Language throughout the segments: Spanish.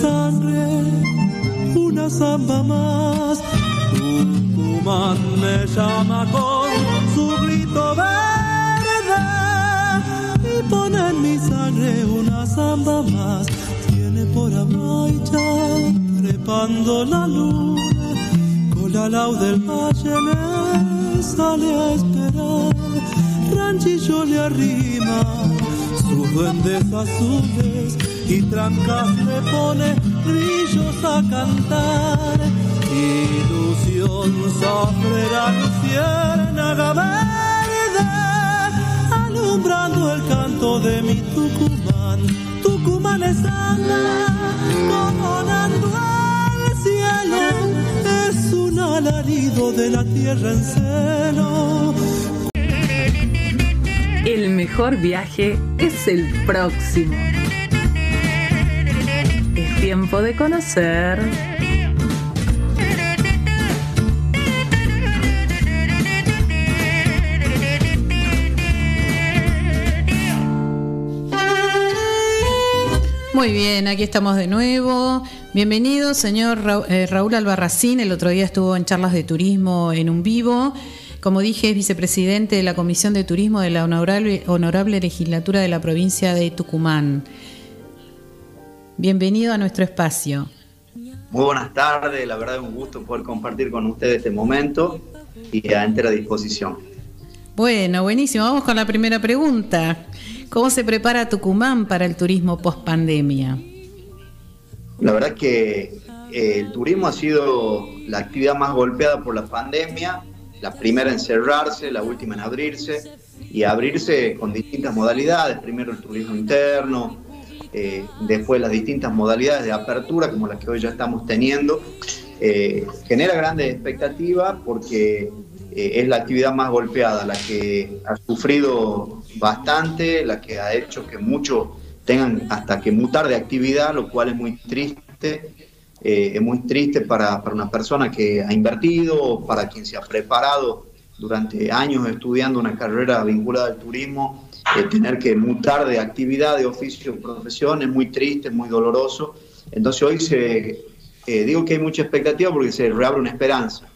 sangre una samba más. Tucumán me llama con su grito verde y pone en mi sangre una samba más. Tiene por Amaya trepando la luna, con la lau del valle me sale a esperar. Ranchillo le arrima sus duendes azules y trancas le pone grillos a cantar. Ilusión sobre la luciérnaga verde, alumbrando el canto de mi Tucumán. Tucumán es coronando al cielo, es un alarido de la tierra en celo. El mejor viaje es el próximo. Tiempo de conocer. Muy bien, aquí estamos de nuevo. Bienvenido, señor eh, Raúl Albarracín. El otro día estuvo en charlas de turismo en un vivo. Como dije, es vicepresidente de la Comisión de Turismo de la Honorable Legislatura de la provincia de Tucumán. Bienvenido a nuestro espacio. Muy buenas tardes, la verdad es un gusto poder compartir con ustedes este momento y a entera disposición. Bueno, buenísimo. Vamos con la primera pregunta. ¿Cómo se prepara Tucumán para el turismo post pandemia? La verdad es que eh, el turismo ha sido la actividad más golpeada por la pandemia, la primera en cerrarse, la última en abrirse y abrirse con distintas modalidades, primero el turismo interno, eh, después las distintas modalidades de apertura como las que hoy ya estamos teniendo, eh, genera grandes expectativas porque eh, es la actividad más golpeada, la que ha sufrido bastante, la que ha hecho que muchos tengan hasta que mutar de actividad, lo cual es muy triste. Es muy triste para una persona que ha invertido, para quien se ha preparado durante años estudiando una carrera vinculada al turismo, eh, tener que mutar de actividad, de oficio, profesión, es muy triste, es muy doloroso. Entonces hoy se, eh, digo que hay mucha expectativa porque se reabre una esperanza.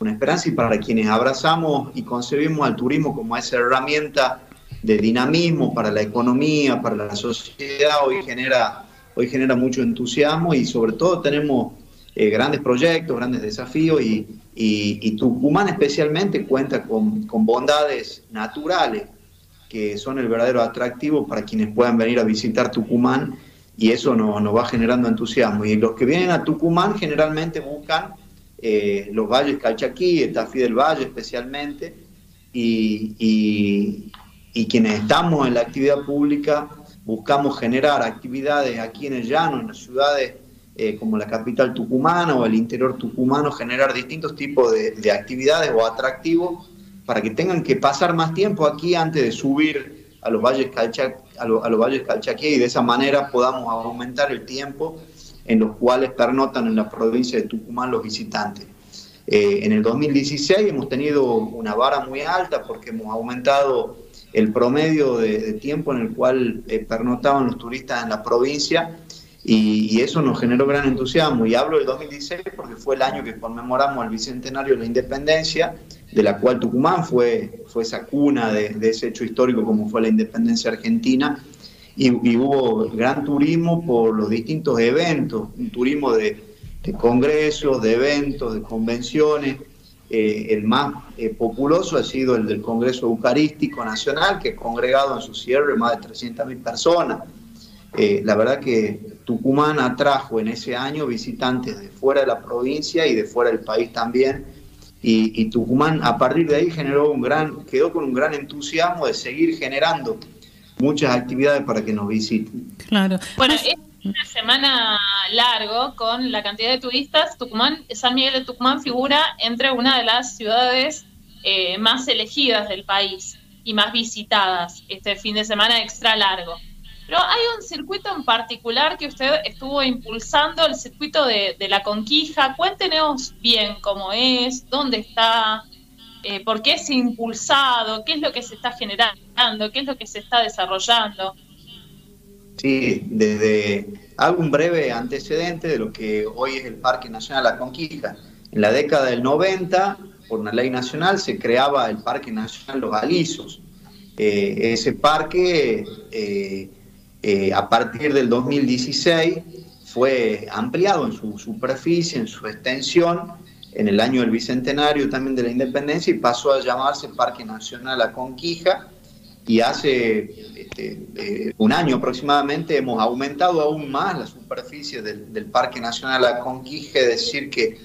Una esperanza y para quienes abrazamos y concebimos al turismo como esa herramienta de dinamismo para la economía, para la sociedad, hoy genera, hoy genera mucho entusiasmo y sobre todo tenemos eh, grandes proyectos, grandes desafíos y, y- y Tucumán especialmente cuenta con, con bondades naturales que son el verdadero atractivo para quienes puedan venir a visitar Tucumán y eso nos, va generando entusiasmo. Y los que vienen a Tucumán generalmente buscan eh, los valles Calchaquí, el del Valle especialmente, y, y- quienes estamos en la actividad pública buscamos generar actividades aquí en el llano, en las ciudades eh, como la capital tucumana o el interior tucumano, generar distintos tipos de actividades o atractivos para que tengan que pasar más tiempo aquí antes de subir a los valles Calcha, a, lo- a los valles Calchaquí y de esa manera podamos aumentar el tiempo en los cuales pernotan en la provincia de Tucumán los visitantes. Eh, en el 2016 hemos tenido una vara muy alta porque hemos aumentado el promedio de, de tiempo en el cual eh, pernotaban los turistas en la provincia y, y eso nos generó gran entusiasmo. Y hablo del 2016 porque fue el año que conmemoramos el bicentenario de la independencia, de la cual Tucumán fue, fue esa cuna de, de ese hecho histórico como fue la independencia argentina. Y, y hubo gran turismo por los distintos eventos, un turismo de, de congresos, de eventos, de convenciones. Eh, el más eh, populoso ha sido el del Congreso Eucarístico Nacional, que ha congregado en su cierre más de 300.000 personas. Eh, la verdad que Tucumán atrajo en ese año visitantes de fuera de la provincia y de fuera del país también. Y, y Tucumán a partir de ahí generó un gran, quedó con un gran entusiasmo de seguir generando muchas actividades para que nos visiten. Claro. Bueno, es una semana largo con la cantidad de turistas. Tucumán, San Miguel de Tucumán figura entre una de las ciudades eh, más elegidas del país y más visitadas este fin de semana extra largo. Pero hay un circuito en particular que usted estuvo impulsando, el circuito de, la conquija. Cuéntenos bien cómo es, dónde está, eh, por qué es impulsado, qué es lo que se está generando, qué es lo que se está desarrollando. Sí, desde hago un breve antecedente de lo que hoy es el Parque Nacional La Conquija. En la década del 90, por una ley nacional, se creaba el Parque Nacional Los Alisos. Eh, ese parque eh, eh, a partir del 2016 fue ampliado en su superficie, en su extensión, en el año del bicentenario también de la independencia y pasó a llamarse Parque Nacional La Conquija y hace este, eh, un año aproximadamente hemos aumentado aún más la superficie del, Parque Nacional La Conquija, es decir, que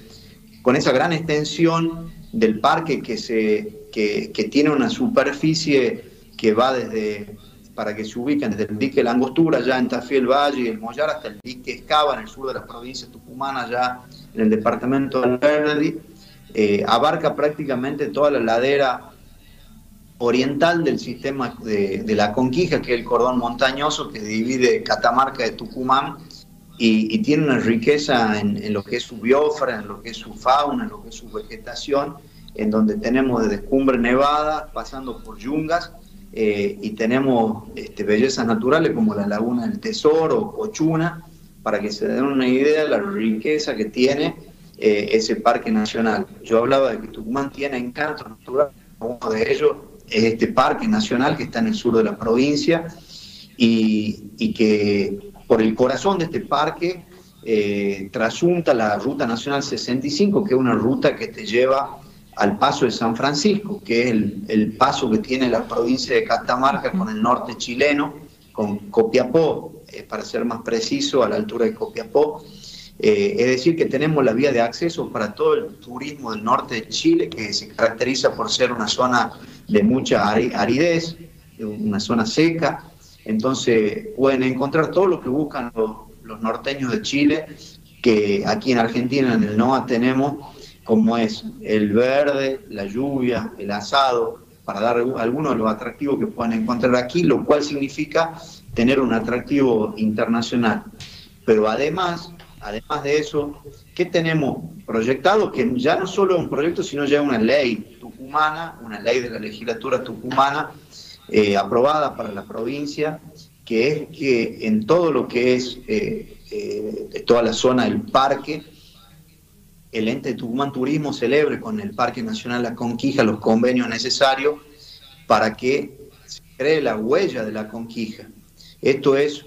con esa gran extensión del parque que, se, que, que tiene una superficie que va desde para que se ubiquen desde el dique La Angostura, ya en Tafí el Valle y el Mollar, hasta el dique Escava, en el sur de las provincias tucumanas, ya en el departamento de Alberdi, eh, abarca prácticamente toda la ladera oriental del sistema de, la Conquija, que es el cordón montañoso que divide Catamarca de Tucumán y, tiene una riqueza en, en, lo que es su biosfera, en lo que es su fauna, en lo que es su vegetación, en donde tenemos desde cumbre nevada, pasando por yungas, eh, y tenemos este, bellezas naturales como la Laguna del Tesoro o Chuna, para que se den una idea de la riqueza que tiene eh, ese parque nacional. Yo hablaba de que Tucumán tiene encanto natural, uno de ellos es este parque nacional que está en el sur de la provincia y, y que por el corazón de este parque eh, trasunta la Ruta Nacional 65, que es una ruta que te lleva al paso de San Francisco, que es el, paso que tiene la provincia de Catamarca con el norte chileno, con Copiapó, eh, para ser más preciso, a la altura de Copiapó. Eh, es decir, que tenemos la vía de acceso para todo el turismo del norte de Chile, que se caracteriza por ser una zona de mucha aridez, una zona seca. Entonces pueden encontrar todo lo que buscan los, los norteños de Chile, que aquí en Argentina, en el NOA, tenemos como es el verde, la lluvia, el asado, para dar algunos de los atractivos que pueden encontrar aquí, lo cual significa tener un atractivo internacional. Pero además, además de eso, ¿qué tenemos proyectado? Que ya no solo es un proyecto, sino ya una ley tucumana, una ley de la legislatura tucumana eh, aprobada para la provincia, que es que en todo lo que es eh, eh, toda la zona del parque, el ente Tucumán Turismo celebre con el Parque Nacional La Conquija los convenios necesarios para que se cree la huella de la Conquija. Esto es,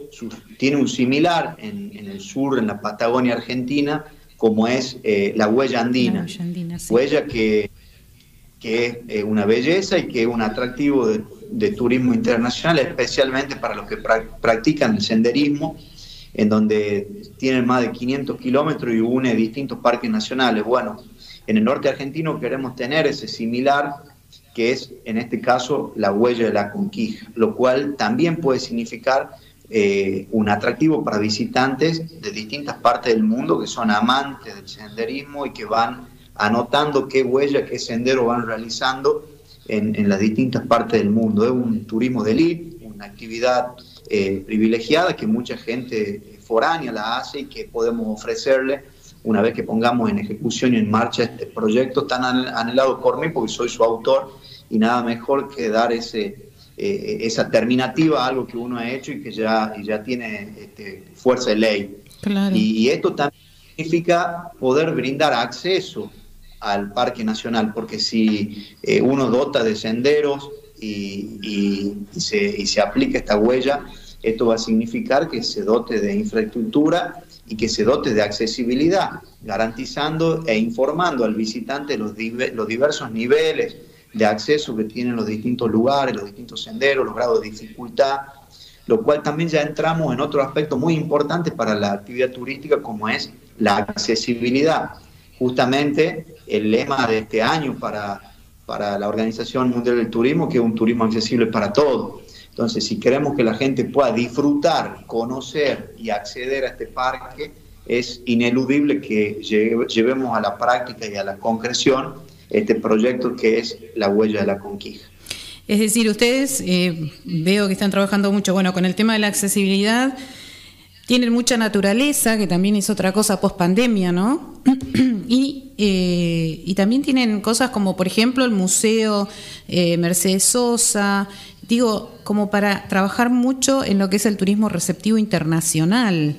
tiene un similar en, el sur, en la Patagonia Argentina, como es eh, la huella andina. huella, que, que es eh, una belleza y que es un atractivo de, de turismo internacional, especialmente para los que practican el senderismo en donde tienen más de 500 kilómetros y une distintos parques nacionales. Bueno, en el norte argentino queremos tener ese similar, que es en este caso la huella de la conquija, lo cual también puede significar eh, un atractivo para visitantes de distintas partes del mundo que son amantes del senderismo y que van anotando qué huella, qué sendero van realizando en, las distintas partes del mundo. Es un turismo de élite, una actividad eh, privilegiada que mucha gente foránea la hace y que podemos ofrecerle una vez que pongamos en ejecución y en marcha este proyecto tan anhelado por mí, porque soy su autor, y nada mejor que dar ese, eh, esa terminativa a algo que uno ha hecho y que ya, ya tiene este, fuerza de ley. Y, esto también significa poder brindar acceso al Parque Nacional, porque si eh, uno dota de senderos, y, se, y se aplica esta huella, esto va a significar que se dote de infraestructura y que se dote de accesibilidad, garantizando e informando al visitante los, diversos niveles de acceso que tienen los distintos lugares, los distintos senderos, los grados de dificultad, lo cual también ya entramos en otro aspecto muy importante para la actividad turística como es la accesibilidad. Justamente el lema de este año para para la Organización Mundial del Turismo, que es un turismo accesible para todos. Entonces, si queremos que la gente pueda disfrutar, conocer y acceder a este parque, es ineludible que llevemos a la práctica y a la concreción este proyecto que es la huella de la conquista. Es decir, ustedes eh, veo que están trabajando mucho, bueno, con el tema de la accesibilidad, tienen mucha naturaleza, que también es otra cosa post pandemia, ¿no? y, eh, y, también tienen cosas como, por ejemplo, el Museo eh, Mercedes Sosa, digo, como para trabajar mucho en lo que es el turismo receptivo internacional.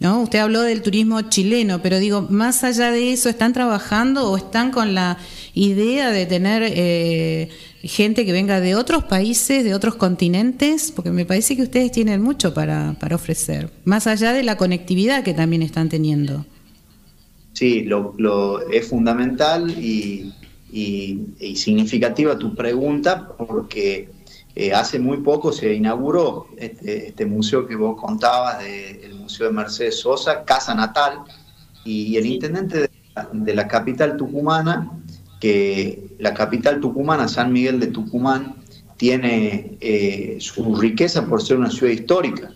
¿No? Usted habló del turismo chileno, pero digo, más allá de eso, ¿están trabajando o están con la idea de tener eh, gente que venga de otros países, de otros continentes? Porque me parece que ustedes tienen mucho para, ofrecer, más allá de la conectividad que también están teniendo. Sí, lo, es fundamental y, significativa tu pregunta porque eh, hace muy poco se inauguró este, este museo que vos contabas, el Museo de Mercedes Sosa, Casa Natal, y el intendente de la capital tucumana que la capital tucumana, San Miguel de Tucumán, tiene eh, su riqueza por ser una ciudad histórica.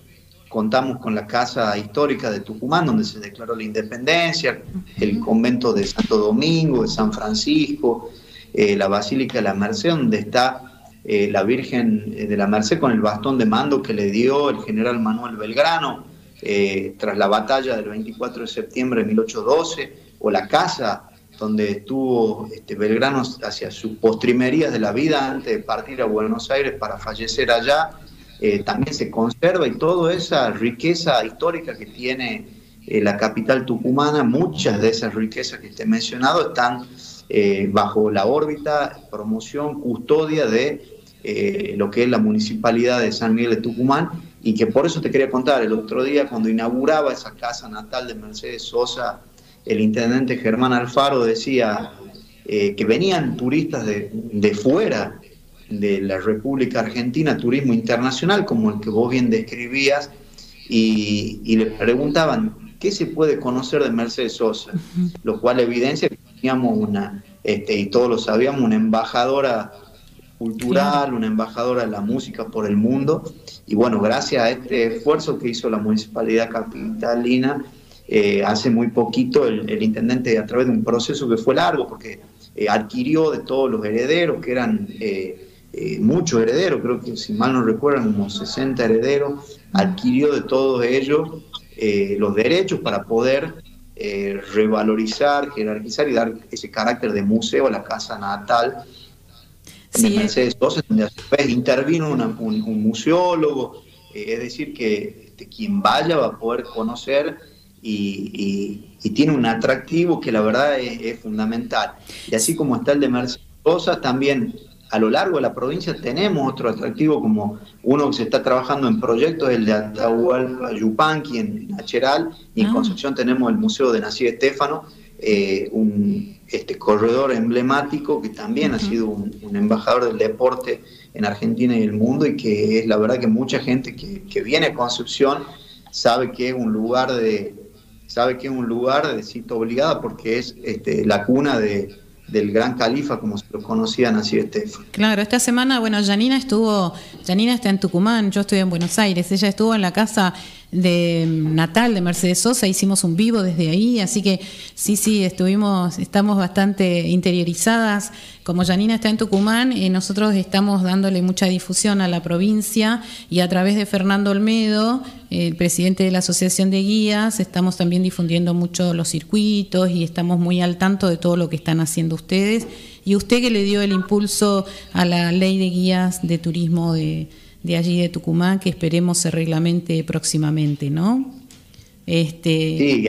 Contamos con la Casa Histórica de Tucumán, donde se declaró la independencia, el convento de Santo Domingo, de San Francisco, eh, la Basílica de la Merced, donde está eh, la Virgen de la Merced con el bastón de mando que le dio el general Manuel Belgrano tras la batalla del 24 de septiembre de 1812, o la casa donde estuvo este, Belgrano hacia sus postrimerías de la vida antes de partir a Buenos Aires para fallecer allá, eh, también se conserva y toda esa riqueza histórica que tiene eh, la capital tucumana, muchas de esas riquezas que te mencionado están eh, bajo la órbita, promoción, custodia de lo que es la municipalidad de San Miguel de Tucumán y que por eso te quería contar, el otro día cuando inauguraba esa casa natal de Mercedes Sosa, el intendente Germán Alfaro decía eh, que venían turistas de, fuera de la República Argentina, turismo internacional, como el que vos bien describías, y, le preguntaban, ¿qué se puede conocer de Mercedes Sosa? Lo cual evidencia que teníamos una, este, y todos lo sabíamos, una embajadora cultural, una embajadora de la música por el mundo. Y bueno, gracias a este esfuerzo que hizo la Municipalidad Capitalina, eh, hace muy poquito el, intendente a través de un proceso que fue largo porque eh, adquirió de todos los herederos, que eran eh, muchos herederos, creo que si mal no recuerdan, como 60 herederos, adquirió de todos ellos los derechos para poder revalorizar, jerarquizar y dar ese carácter de museo a la casa natal de Mercedes Sosa, donde a su vez intervino un, museólogo, es decir, que este, quien vaya va a poder conocer y, tiene un atractivo que la verdad es, fundamental. Y así como está el de Mercedes también a lo largo de la provincia tenemos otro atractivo como uno que se está trabajando en proyectos, el de Atahualpa Yupanqui en Nacheral, y en ah. Concepción tenemos el Museo de Nací Estefano, eh, un este, corredor emblemático que también ha sido un, embajador del deporte en Argentina y el mundo y que es la verdad que mucha gente que, que viene a Concepción sabe que es un lugar de, sabe que es un lugar de cita obligada porque es este, la cuna de, del gran califa, como se lo conocían así Estefan. Claro, esta semana, bueno, Janina estuvo, Janina está en Tucumán, yo estoy en Buenos Aires, ella estuvo en la casa de Natal de Mercedes Sosa, hicimos un vivo desde ahí, así que sí, sí, estuvimos, estamos bastante interiorizadas. Como Janina está en Tucumán, eh, nosotros estamos dándole mucha difusión a la provincia y a través de Fernando Olmedo, el presidente de la Asociación de Guías, estamos también difundiendo mucho los circuitos y estamos muy al tanto de todo lo que están haciendo ustedes. Y usted que le dio el impulso a la ley de guías de turismo de de allí de Tucumán que esperemos se reglamente próximamente, ¿no? Este... Sí,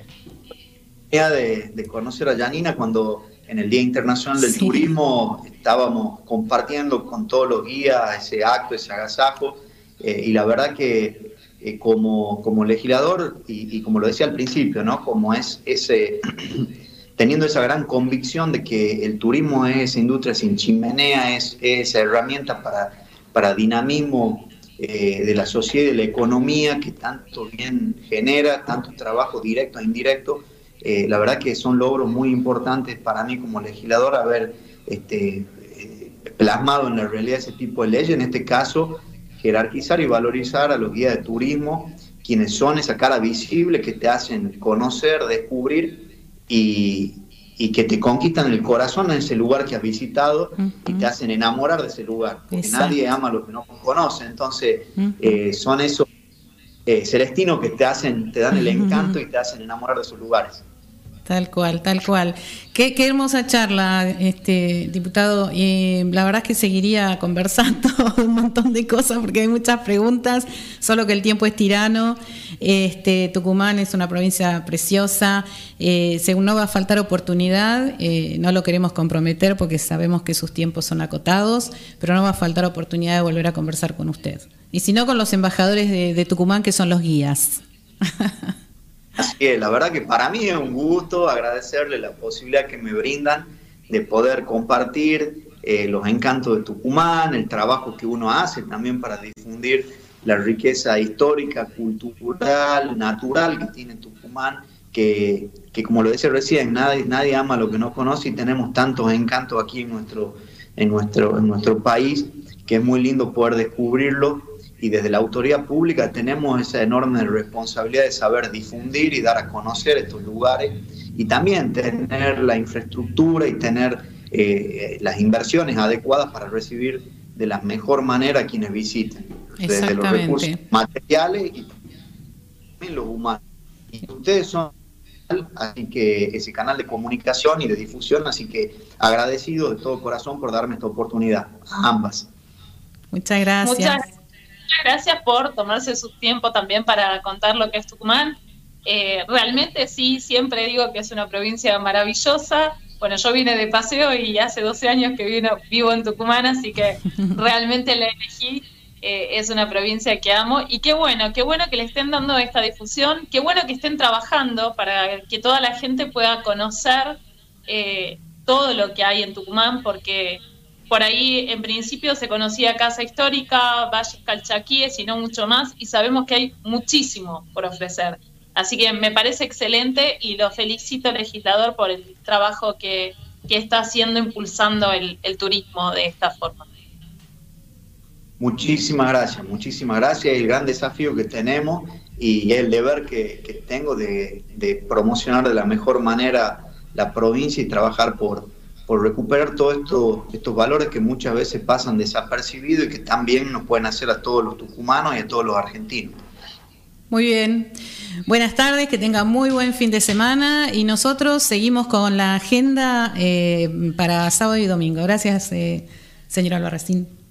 de, de conocer a Janina cuando en el Día Internacional del Turismo estábamos compartiendo con todos los guías ese acto, ese agasajo, eh, y la verdad que eh, como, como legislador, y, como lo decía al principio, ¿no? Como es ese teniendo esa gran convicción de que el turismo es industria sin chimenea, es, es esa herramienta para para dinamismo eh, de la sociedad y de la economía que tanto bien genera, tanto trabajo directo e indirecto. Eh, la verdad que son logros muy importantes para mí como legislador haber este, eh, plasmado en la realidad ese tipo de leyes, en este caso jerarquizar y valorizar a los guías de turismo, quienes son esa cara visible que te hacen conocer, descubrir y, y que te conquistan el corazón en ese lugar que has visitado y te hacen enamorar de ese lugar, porque nadie ama lo que no conoce, entonces eh, son esos eh, celestinos que te hacen, te dan el encanto y te hacen enamorar de esos lugares. Tal cual, tal cual. Qué, hermosa charla, este diputado. La verdad es que seguiría conversando un montón de cosas porque hay muchas preguntas, solo que el tiempo es tirano. Este, Tucumán es una provincia preciosa. Eh, según no va a faltar oportunidad, eh, no lo queremos comprometer porque sabemos que sus tiempos son acotados, pero no va a faltar oportunidad de volver a conversar con usted. Y si no, con los embajadores de Tucumán, que son los guías. Así que la verdad que para mí es un gusto agradecerle la posibilidad que me brindan de poder compartir eh, los encantos de Tucumán, el trabajo que uno hace también para difundir la riqueza histórica, cultural, natural que tiene Tucumán, que, como lo decía recién, nadie, nadie ama lo que no conoce y tenemos tantos encantos aquí en nuestro, en nuestro, en nuestro país que es muy lindo poder descubrirlo. Y desde la autoridad pública tenemos esa enorme responsabilidad de saber difundir y dar a conocer estos lugares y también tener la infraestructura y tener eh, las inversiones adecuadas para recibir de la mejor manera a quienes visiten, desde los recursos materiales y también los humanos. Y ustedes son así que ese canal de comunicación y de difusión, así que agradecido de todo corazón por darme esta oportunidad, a ambas. Muchas gracias gracias por tomarse su tiempo también para contar lo que es Tucumán. Eh, realmente sí, siempre digo que es una provincia maravillosa. Bueno, yo vine de paseo y hace 12 años que vino, vivo en Tucumán, así que realmente la elegí. Eh, es una provincia que amo y qué bueno, qué bueno que le estén dando esta difusión, qué bueno que estén trabajando para que toda la gente pueda conocer eh, todo lo que hay en Tucumán, porque por ahí, en principio, se conocía Casa Histórica, Valles Calchaquíes y no mucho más, y sabemos que hay muchísimo por ofrecer. Así que me parece excelente y lo felicito legislador por el trabajo que, está haciendo impulsando el, turismo de esta forma. Muchísimas gracias, muchísimas gracias. El gran desafío que tenemos y el deber que, tengo de, promocionar de la mejor manera la provincia y trabajar por, recuperar todos esto, estos valores que muchas veces pasan desapercibidos y que también nos pueden hacer a todos los tucumanos y a todos los argentinos. Muy bien. Buenas tardes, que tenga muy buen fin de semana y nosotros seguimos con la agenda eh, para sábado y domingo. Gracias, eh, señora Albarracín.